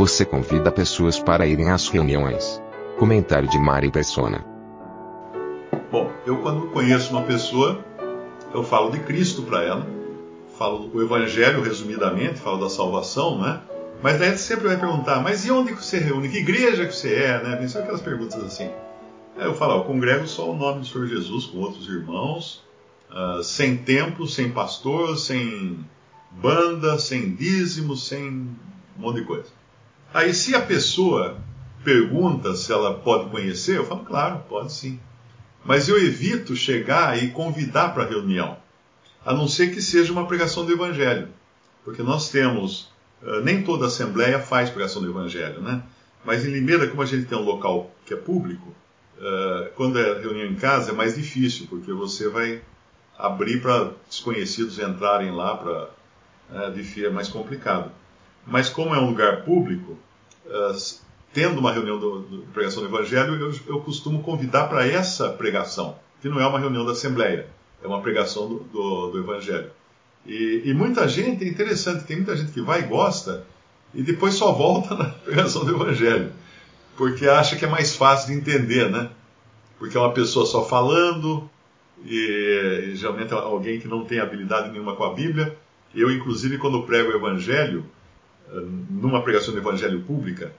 Você convida pessoas para irem às reuniões. Comentário de Mari Persona. Bom, eu quando conheço uma pessoa, eu falo de Cristo para ela, falo o Evangelho resumidamente, falo da salvação, né? Mas daí sempre vai perguntar, mas e onde que você reúne? Que igreja que você é, né? São aquelas perguntas assim. Aí eu falo, eu congrego só o nome do Senhor Jesus com outros irmãos, uh, sem templo, sem pastor, sem banda, sem dízimo, sem um monte de coisa. Aí se a pessoa pergunta se ela pode conhecer, eu falo, claro, pode sim. Mas eu evito chegar e convidar para a reunião, a não ser que seja uma pregação do Evangelho. Porque nós temos, uh, nem toda assembleia faz pregação do Evangelho, né? Mas em Limeira, como a gente tem um local que é público, uh, quando é reunião em casa é mais difícil, porque você vai abrir para desconhecidos entrarem lá, para uh, é mais complicado. Mas como é um lugar público, uh, tendo uma reunião de pregação do Evangelho, eu, eu costumo convidar para essa pregação, que não é uma reunião da Assembleia, é uma pregação do, do, do Evangelho. E, e, muita gente, é interessante, tem muita gente que vai e gosta, e depois só volta na pregação do Evangelho, porque acha que é mais fácil de entender, né? Porque é uma pessoa só falando, e, e geralmente é alguém que não tem habilidade nenhuma com a Bíblia. Eu, inclusive, quando prego o Evangelho, numa pregação do evangelho pública,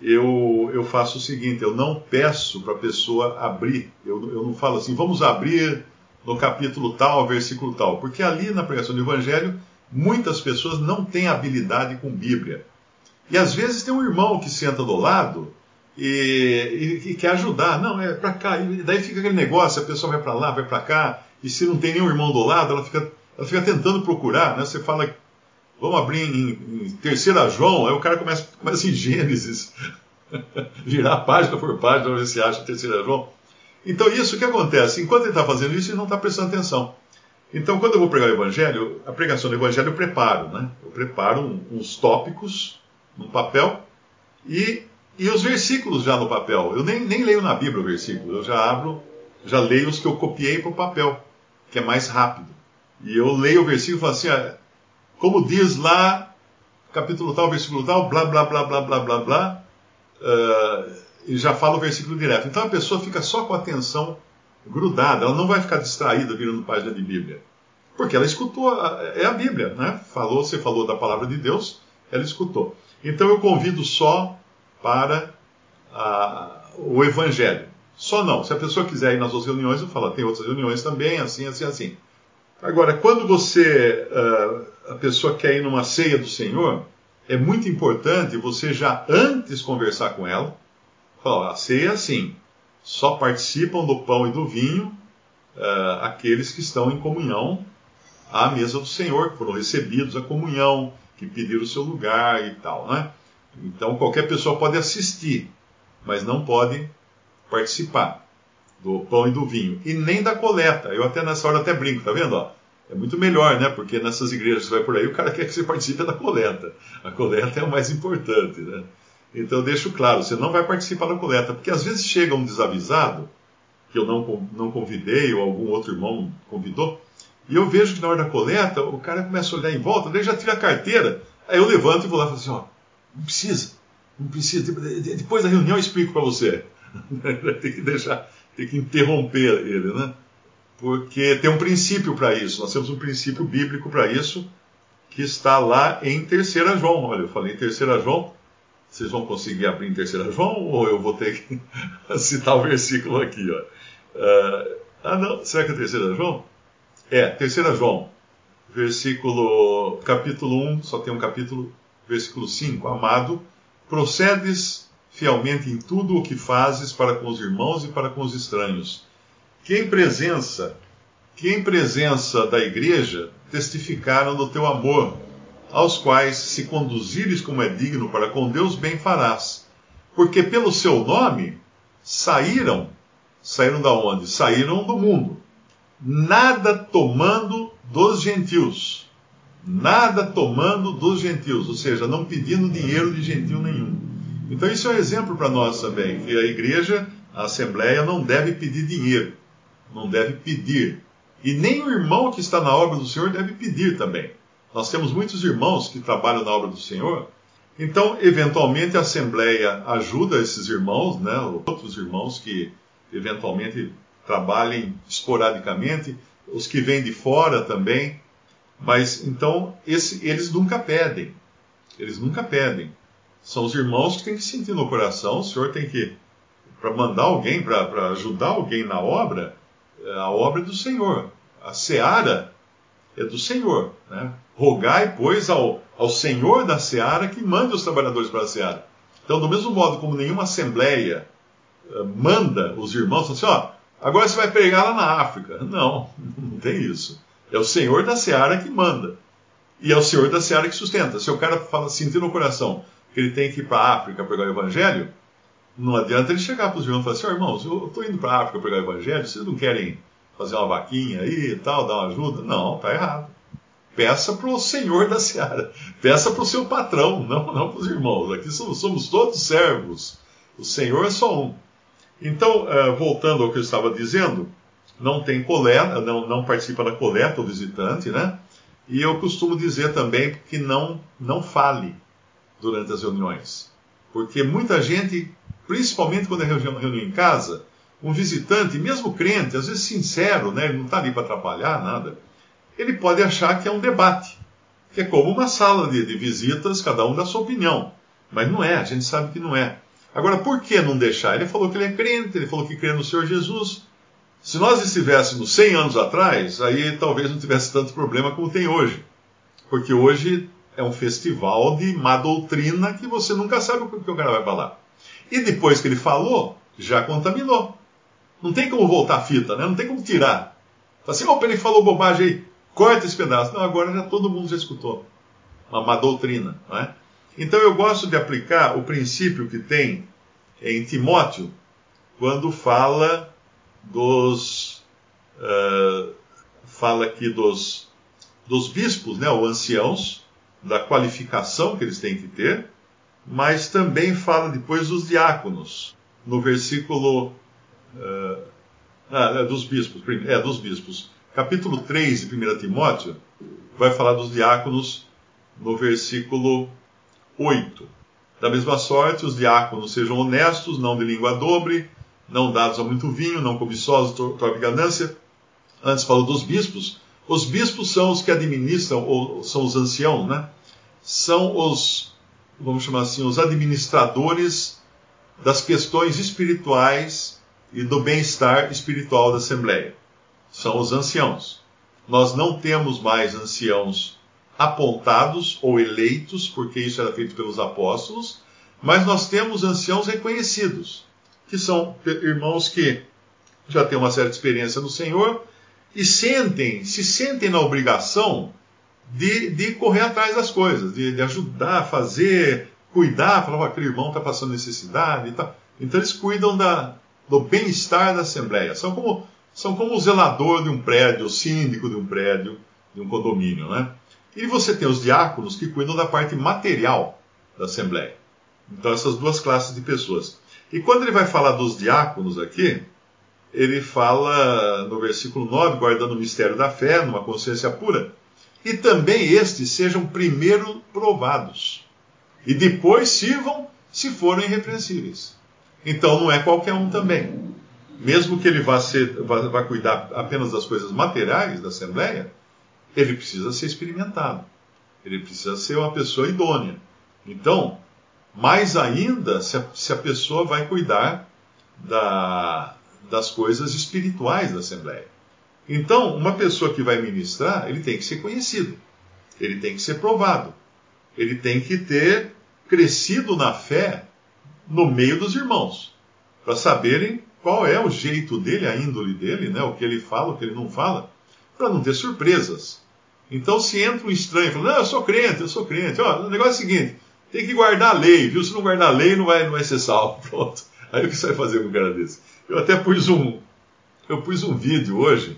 eu, eu faço o seguinte: eu não peço para a pessoa abrir, eu, eu não falo assim, vamos abrir no capítulo tal, versículo tal, porque ali na pregação do evangelho, muitas pessoas não têm habilidade com Bíblia. E às vezes tem um irmão que senta do lado e, e, e quer ajudar. Não, é para cá. E daí fica aquele negócio, a pessoa vai para lá, vai para cá, e se não tem nenhum irmão do lado, ela fica, ela fica tentando procurar. Né? Você fala Vamos abrir em, em terceira João, aí o cara começa, começa em Gênesis, virar página por página ver se acha terceira João. Então, isso que acontece, enquanto ele está fazendo isso, ele não está prestando atenção. Então, quando eu vou pregar o Evangelho, a pregação do Evangelho eu preparo, né? Eu preparo uns tópicos no papel e, e os versículos já no papel. Eu nem, nem leio na Bíblia o versículo, eu já abro, já leio os que eu copiei para o papel, que é mais rápido. E eu leio o versículo e falo assim, ah, como diz lá, capítulo tal, versículo tal, blá, blá, blá, blá, blá, blá, blá, uh, e já fala o versículo direto. Então a pessoa fica só com a atenção grudada, ela não vai ficar distraída virando página de Bíblia. Porque ela escutou, a, é a Bíblia, né? Falou, você falou da palavra de Deus, ela escutou. Então eu convido só para a, o Evangelho. Só não. Se a pessoa quiser ir nas outras reuniões, eu falo, tem outras reuniões também, assim, assim, assim. Agora, quando você, uh, a pessoa quer ir numa ceia do Senhor, é muito importante você já antes conversar com ela. Falar, a ceia é assim, só participam do pão e do vinho uh, aqueles que estão em comunhão à mesa do Senhor, que foram recebidos a comunhão, que pediram o seu lugar e tal, né? Então qualquer pessoa pode assistir, mas não pode participar do pão e do vinho, e nem da coleta. Eu até nessa hora até brinco, tá vendo? Ó? É muito melhor, né? Porque nessas igrejas que vai por aí, o cara quer que você participe da coleta. A coleta é o mais importante, né? Então eu deixo claro, você não vai participar da coleta, porque às vezes chega um desavisado, que eu não, não convidei, ou algum outro irmão convidou, e eu vejo que na hora da coleta, o cara começa a olhar em volta, daí já tira a carteira, aí eu levanto e vou lá e falo assim, ó, não precisa, não precisa, depois da reunião eu explico para você. tem que deixar, tem que interromper ele, né? Porque tem um princípio para isso, nós temos um princípio bíblico para isso, que está lá em 3 João. Olha, eu falei em 3 João, vocês vão conseguir abrir em 3 João ou eu vou ter que citar o versículo aqui? Ó. Uh, ah, não, será que é 3 João? É, 3 João, versículo, capítulo 1, só tem um capítulo, versículo 5. Amado, procedes fielmente em tudo o que fazes para com os irmãos e para com os estranhos, que em presença, que em presença da igreja testificaram do teu amor aos quais, se conduzires como é digno para com Deus, bem farás. Porque pelo seu nome saíram, saíram da onde? Saíram do mundo. Nada tomando dos gentios. Nada tomando dos gentios, ou seja, não pedindo dinheiro de gentil nenhum. Então isso é um exemplo para nós também, que a igreja, a assembleia, não deve pedir dinheiro, não deve pedir. E nem o irmão que está na obra do Senhor deve pedir também. Nós temos muitos irmãos que trabalham na obra do Senhor, então, eventualmente, a Assembleia ajuda esses irmãos, né, outros irmãos que eventualmente trabalhem esporadicamente, os que vêm de fora também, mas então esse, eles nunca pedem, eles nunca pedem. São os irmãos que têm que sentir no coração, o Senhor tem que, para mandar alguém, para ajudar alguém na obra, a obra é do Senhor. A seara é do Senhor. Né? Rogai, pois, ao, ao Senhor da seara que mande os trabalhadores para a seara. Então, do mesmo modo como nenhuma assembleia uh, manda os irmãos, assim, ó, agora você vai pregar lá na África. Não, não tem isso. É o Senhor da seara que manda. E é o Senhor da seara que sustenta. Se o cara fala, sentir no coração que ele tem que ir para a África pregar o Evangelho, não adianta ele chegar para os irmãos e falar assim, ó, irmãos, eu estou indo para a África pregar o Evangelho, vocês não querem fazer uma vaquinha aí e tal, dar uma ajuda? Não, tá errado. Peça para o senhor da seara. Peça para o seu patrão, não, não para os irmãos. Aqui somos, somos, todos servos. O Senhor é só um. Então, uh, voltando ao que eu estava dizendo, não tem coleta, não, não participa da coleta o visitante, né? E eu costumo dizer também que não, não fale durante as reuniões. Porque muita gente, principalmente quando é reunião, reunião em casa, um visitante, mesmo crente, às vezes sincero, né? Ele não está ali para atrapalhar nada ele pode achar que é um debate, que é como uma sala de, de visitas, cada um dá sua opinião. Mas não é, a gente sabe que não é. Agora, por que não deixar? Ele falou que ele é crente, ele falou que crê no Senhor Jesus. Se nós estivéssemos 100 anos atrás, aí talvez não tivesse tanto problema como tem hoje. Porque hoje é um festival de má doutrina que você nunca sabe o que o cara vai falar. E depois que ele falou, já contaminou. Não tem como voltar a fita, né? não tem como tirar. Fala assim, opa, ele falou bobagem aí. Corta esse pedaço. Não, agora já todo mundo já escutou. Uma, uma doutrina. Não é? Então eu gosto de aplicar o princípio que tem em Timóteo, quando fala dos. Uh, fala aqui dos, dos bispos, né, ou anciãos, da qualificação que eles têm que ter, mas também fala depois dos diáconos, no versículo. Uh, ah, é dos bispos, é, dos bispos capítulo 3 de 1 Timóteo vai falar dos diáconos no versículo 8. Da mesma sorte, os diáconos sejam honestos, não de língua dobre, não dados a muito vinho, não cobiçosos, torpe ganância. Antes falou dos bispos. Os bispos são os que administram, ou são os anciãos, né? São os, vamos chamar assim, os administradores das questões espirituais e do bem-estar espiritual da Assembleia são os anciãos. Nós não temos mais anciãos apontados ou eleitos, porque isso era feito pelos apóstolos, mas nós temos anciãos reconhecidos, que são irmãos que já têm uma certa experiência no Senhor e sentem, se sentem na obrigação de, de correr atrás das coisas, de, de ajudar, fazer, cuidar, falar, aquele irmão está passando necessidade e tal. Então eles cuidam da, do bem-estar da Assembleia. São como são como o zelador de um prédio, o síndico de um prédio, de um condomínio, né? E você tem os diáconos que cuidam da parte material da Assembleia. Então, essas duas classes de pessoas. E quando ele vai falar dos diáconos aqui, ele fala no versículo 9, guardando o mistério da fé, numa consciência pura, e também estes sejam primeiro provados, e depois sirvam se forem irrepreensíveis. Então não é qualquer um também mesmo que ele vá, ser, vá, vá cuidar apenas das coisas materiais da Assembleia, ele precisa ser experimentado. Ele precisa ser uma pessoa idônea. Então, mais ainda se a, se a pessoa vai cuidar da, das coisas espirituais da Assembleia. Então, uma pessoa que vai ministrar, ele tem que ser conhecido, ele tem que ser provado, ele tem que ter crescido na fé no meio dos irmãos, para saberem qual é o jeito dele, a índole dele, né? o que ele fala, o que ele não fala, para não ter surpresas. Então, se entra um estranho falando, não, eu sou crente, eu sou crente. Ó, o negócio é o seguinte, tem que guardar a lei, viu? Se não guardar a lei, não vai, não vai ser salvo. Pronto. Aí o que você vai fazer com um cara desse? Eu até pus um, eu pus um vídeo hoje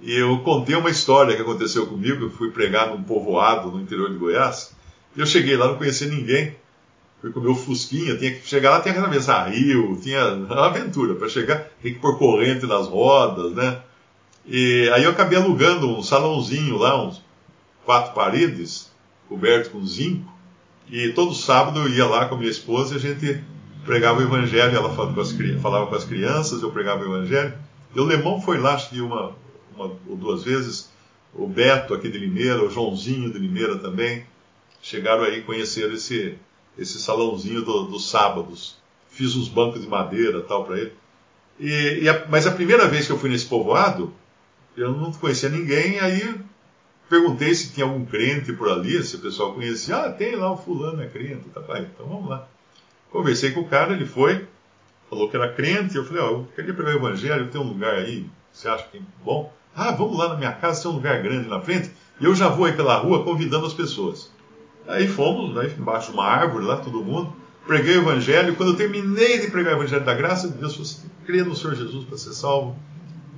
e eu contei uma história que aconteceu comigo. Eu fui pregar num povoado no interior de Goiás. E eu cheguei lá, não conhecia ninguém. Fui com o Fusquinha, tinha que chegar lá, tinha que atravessar rio, tinha uma aventura. Para chegar, tem que pôr corrente nas rodas, né? E aí eu acabei alugando um salãozinho lá, uns quatro paredes, coberto com zinco. E todo sábado eu ia lá com a minha esposa e a gente pregava o evangelho. Ela falava com as, falava com as crianças, eu pregava o evangelho. E o Lemão foi lá, acho que uma, uma ou duas vezes. O Beto aqui de Limeira, o Joãozinho de Limeira também. Chegaram aí conhecer esse, esse salãozinho do, dos sábados. Fiz uns bancos de madeira tal para ele. E, e a, mas a primeira vez que eu fui nesse povoado, eu não conhecia ninguém, aí perguntei se tinha algum crente por ali, se o pessoal conhecia. Ah, tem lá o fulano é crente. Tá, pai, então vamos lá. Conversei com o cara, ele foi, falou que era crente. Eu falei, ó, oh, eu queria pregar o evangelho, tem um lugar aí, você acha que é bom? Ah, vamos lá na minha casa, tem um lugar grande na frente. E eu já vou aí pela rua convidando as pessoas. Aí fomos, né, embaixo de uma árvore, lá todo mundo. Preguei o evangelho. Quando eu terminei de pregar o evangelho da graça de Deus, você crê no Senhor Jesus para ser salvo?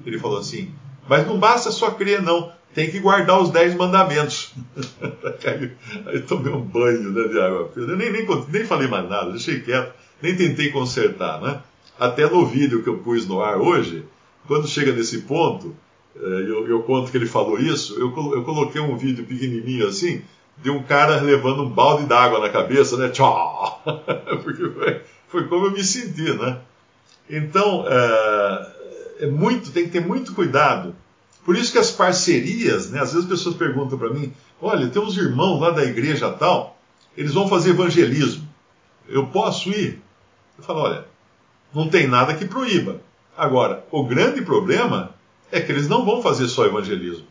Ele falou assim: Mas não basta só crer, não. Tem que guardar os dez mandamentos. aí, aí, tomei um banho né, de água fria. Nem, nem, nem falei mais nada, deixei quieto, nem tentei consertar. Né? Até no vídeo que eu pus no ar hoje, quando chega nesse ponto, eu, eu conto que ele falou isso, eu, eu coloquei um vídeo pequenininho assim, de um cara levando um balde d'água na cabeça, né? Tchau! Porque foi, foi, como eu me senti, né? Então, é, é, muito, tem que ter muito cuidado. Por isso que as parcerias, né? Às vezes as pessoas perguntam para mim, olha, tem uns irmãos lá da igreja tal, eles vão fazer evangelismo. Eu posso ir? Eu falo, olha, não tem nada que proíba. Agora, o grande problema é que eles não vão fazer só evangelismo.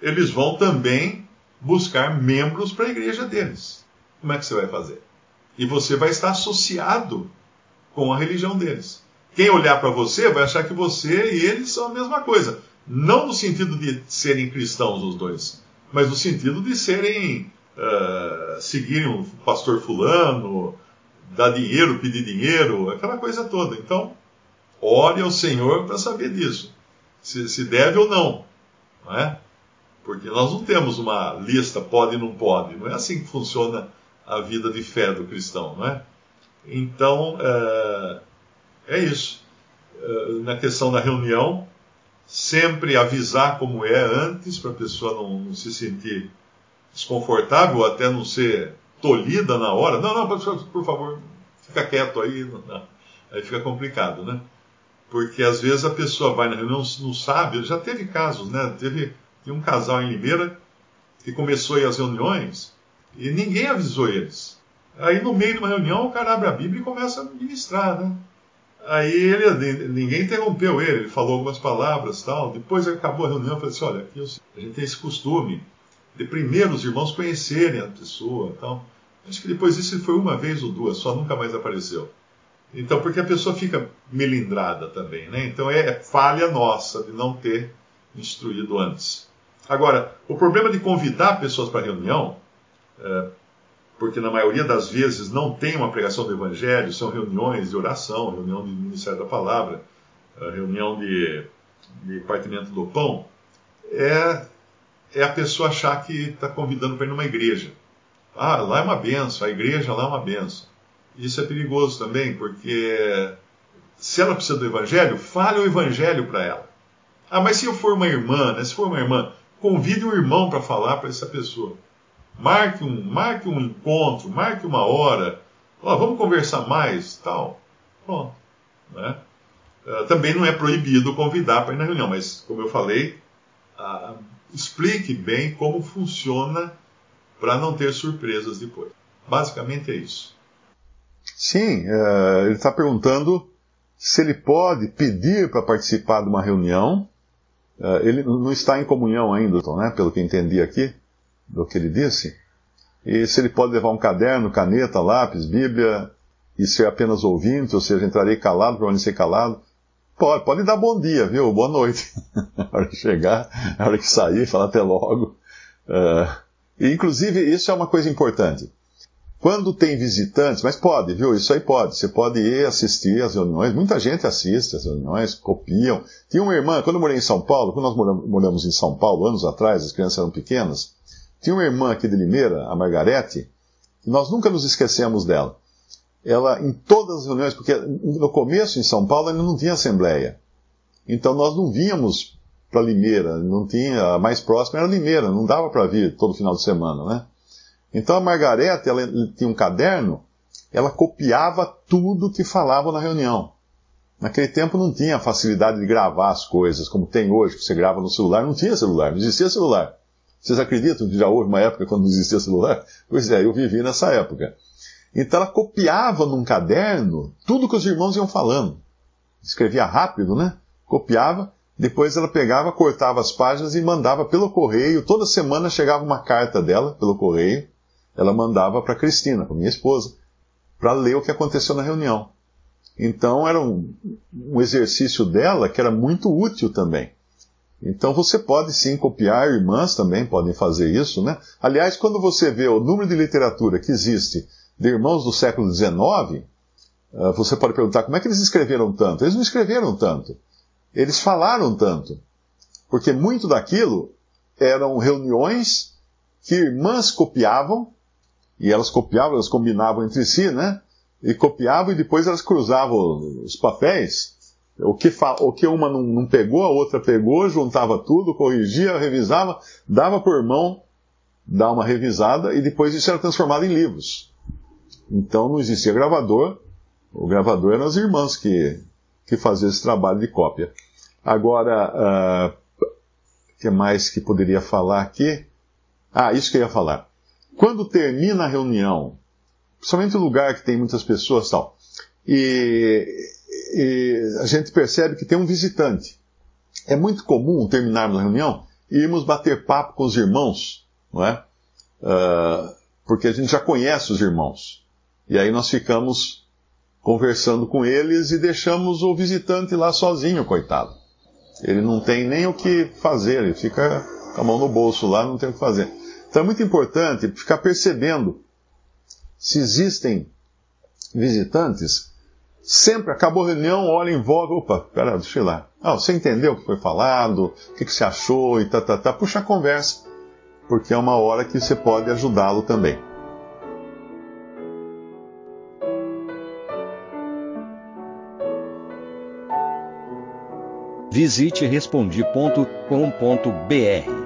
Eles vão também buscar membros para a igreja deles. Como é que você vai fazer? E você vai estar associado com a religião deles. Quem olhar para você vai achar que você e eles são a mesma coisa. Não no sentido de serem cristãos os dois, mas no sentido de serem. Uh, seguirem o pastor Fulano, dar dinheiro, pedir dinheiro, aquela coisa toda. Então, ore ao Senhor para saber disso. Se, se deve ou não. não é? Porque nós não temos uma lista pode e não pode. Não é assim que funciona a vida de fé do cristão, não é? Então, é, é isso. É, na questão da reunião, sempre avisar como é antes, para a pessoa não, não, se sentir desconfortável, ou até não ser tolhida na hora. Não, não, por favor, fica quieto aí. Não, aí fica complicado, né? Porque às vezes a pessoa vai na reunião, não sabe, já teve casos, né? Teve um casal em Limeira que começou as reuniões e ninguém avisou eles. Aí no meio de uma reunião o cara abre a Bíblia e começa a ministrar, né? Aí ele, ninguém interrompeu ele, ele falou algumas palavras tal. Depois acabou a reunião, eu falei assim, olha, aqui a gente tem esse costume de primeiro os irmãos conhecerem a pessoa tal. Acho que depois disso foi uma vez ou duas, só nunca mais apareceu. Então, porque a pessoa fica melindrada também, né? Então é falha nossa de não ter instruído antes. Agora, o problema de convidar pessoas para reunião, é, porque na maioria das vezes não tem uma pregação do Evangelho, são reuniões de oração, reunião de Ministério da Palavra, é, reunião de, de partimento do pão, é, é a pessoa achar que está convidando para ir numa igreja. Ah, lá é uma benção, a igreja lá é uma benção. Isso é perigoso também, porque se ela precisa do Evangelho, fale o Evangelho para ela. Ah, mas se eu for uma irmã, né? se for uma irmã Convide um irmão para falar para essa pessoa. Marque um, marque um encontro, marque uma hora. Ó, vamos conversar mais, tal. Pronto. Né? Uh, também não é proibido convidar para ir na reunião, mas, como eu falei, uh, explique bem como funciona para não ter surpresas depois. Basicamente é isso. Sim, uh, ele está perguntando se ele pode pedir para participar de uma reunião Uh, ele não está em comunhão ainda, né, pelo que entendi aqui, do que ele disse. E se ele pode levar um caderno, caneta, lápis, Bíblia, e ser apenas ouvinte, ou seja, entrarei calado, permanecer calado. Pode, pode dar bom dia, viu? Boa noite. na hora de chegar, na hora que sair, falar até logo. Uh, inclusive, isso é uma coisa importante. Quando tem visitantes, mas pode, viu? Isso aí pode. Você pode ir assistir às reuniões. Muita gente assiste às reuniões, copiam. Tinha uma irmã, quando eu morei em São Paulo, quando nós moramos em São Paulo, anos atrás, as crianças eram pequenas, tinha uma irmã aqui de Limeira, a Margarete, e nós nunca nos esquecemos dela. Ela, em todas as reuniões, porque no começo em São Paulo ainda não tinha assembleia. Então nós não vínhamos para Limeira, não tinha, a mais próxima era Limeira, não dava para vir todo final de semana, né? Então a Margareta, ela tinha um caderno, ela copiava tudo que falava na reunião. Naquele tempo não tinha a facilidade de gravar as coisas, como tem hoje, que você grava no celular. Não tinha celular, não existia celular. Vocês acreditam que já houve uma época quando não existia celular? Pois é, eu vivi nessa época. Então ela copiava num caderno tudo que os irmãos iam falando. Escrevia rápido, né? Copiava, depois ela pegava, cortava as páginas e mandava pelo correio. Toda semana chegava uma carta dela pelo correio ela mandava para Cristina, para minha esposa, para ler o que aconteceu na reunião. Então era um, um, exercício dela que era muito útil também. Então você pode sim copiar, irmãs também podem fazer isso, né? Aliás, quando você vê o número de literatura que existe de irmãos do século XIX, ah, você pode perguntar como é que eles escreveram tanto? Eles não escreveram tanto. Eles falaram tanto. Porque muito daquilo eram reuniões que irmãs copiavam e elas copiavam, elas combinavam entre si, né? E copiavam e depois elas cruzavam os papéis. O que, o que uma não, não pegou, a outra pegou, juntava tudo, corrigia, revisava, dava por mão, dar uma revisada e depois isso era transformado em livros. Então não existia gravador, o gravador eram as irmãs que, que faziam esse trabalho de cópia. Agora, o uh, ah, que mais que poderia falar aqui? Ah, isso que eu ia falar. Quando termina a reunião, principalmente o lugar que tem muitas pessoas tal, e, e a gente percebe que tem um visitante. É muito comum terminarmos a reunião e irmos bater papo com os irmãos, não é? Uh, porque a gente já conhece os irmãos. E aí nós ficamos conversando com eles e deixamos o visitante lá sozinho, coitado. Ele não tem nem o que fazer, ele fica com a mão no bolso lá, não tem o que fazer. Então é muito importante ficar percebendo se existem visitantes. Sempre acabou a reunião, olha em volta, opa, pera, deixa eu ir lá. Ah, você entendeu o que foi falado, o que, que você achou e tá, tá, tá. Puxa a conversa, porque é uma hora que você pode ajudá-lo também. Visite respondi.com.br